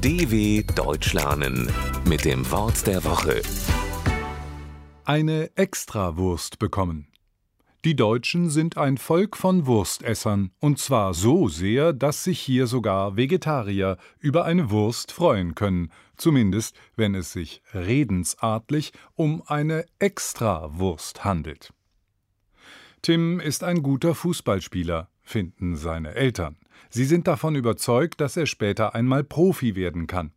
DW Deutsch lernen mit dem Wort der Woche. Eine Extrawurst bekommen. Die Deutschen sind ein Volk von Wurstessern, und zwar so sehr, dass sich hier sogar Vegetarier über eine Wurst freuen können, zumindest wenn es sich redensartlich um eine Extrawurst handelt. Tim ist ein guter Fußballspieler, finden seine Eltern. Sie sind davon überzeugt, dass er später einmal Profi werden kann.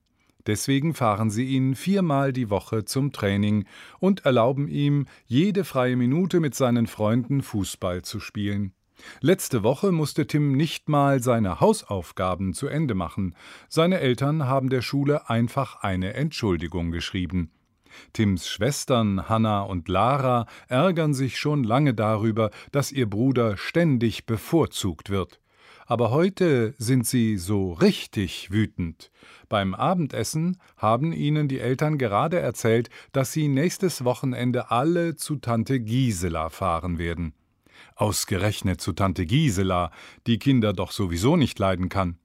Deswegen fahren sie ihn viermal die Woche zum Training und erlauben ihm, jede freie Minute mit seinen Freunden Fußball zu spielen. Letzte Woche musste Tim nicht mal seine Hausaufgaben zu Ende machen. Seine Eltern haben der Schule einfach eine Entschuldigung geschrieben. Tims Schwestern Hanna und Lara ärgern sich schon lange darüber, dass ihr Bruder ständig bevorzugt wird. Aber heute sind sie so richtig wütend. Beim Abendessen haben ihnen die Eltern gerade erzählt, dass sie nächstes Wochenende alle zu Tante Gisela fahren werden. Ausgerechnet zu Tante Gisela, die Kinder doch sowieso nicht leiden kann.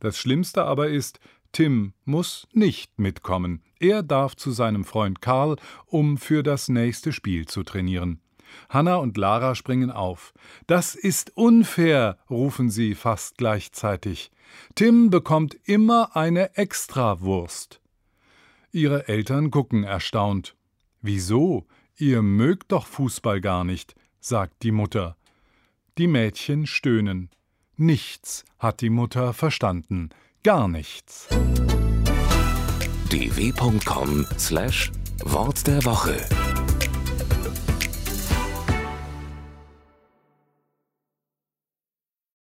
Das Schlimmste aber ist, Tim muss nicht mitkommen. Er darf zu seinem Freund Karl, um für das nächste Spiel zu trainieren. Hanna und Lara springen auf. Das ist unfair, rufen sie fast gleichzeitig. Tim bekommt immer eine Extrawurst. Ihre Eltern gucken erstaunt. Wieso? Ihr mögt doch Fußball gar nicht, sagt die Mutter. Die Mädchen stöhnen. Nichts hat die Mutter verstanden. Gar nichts. dw.com/wort der Woche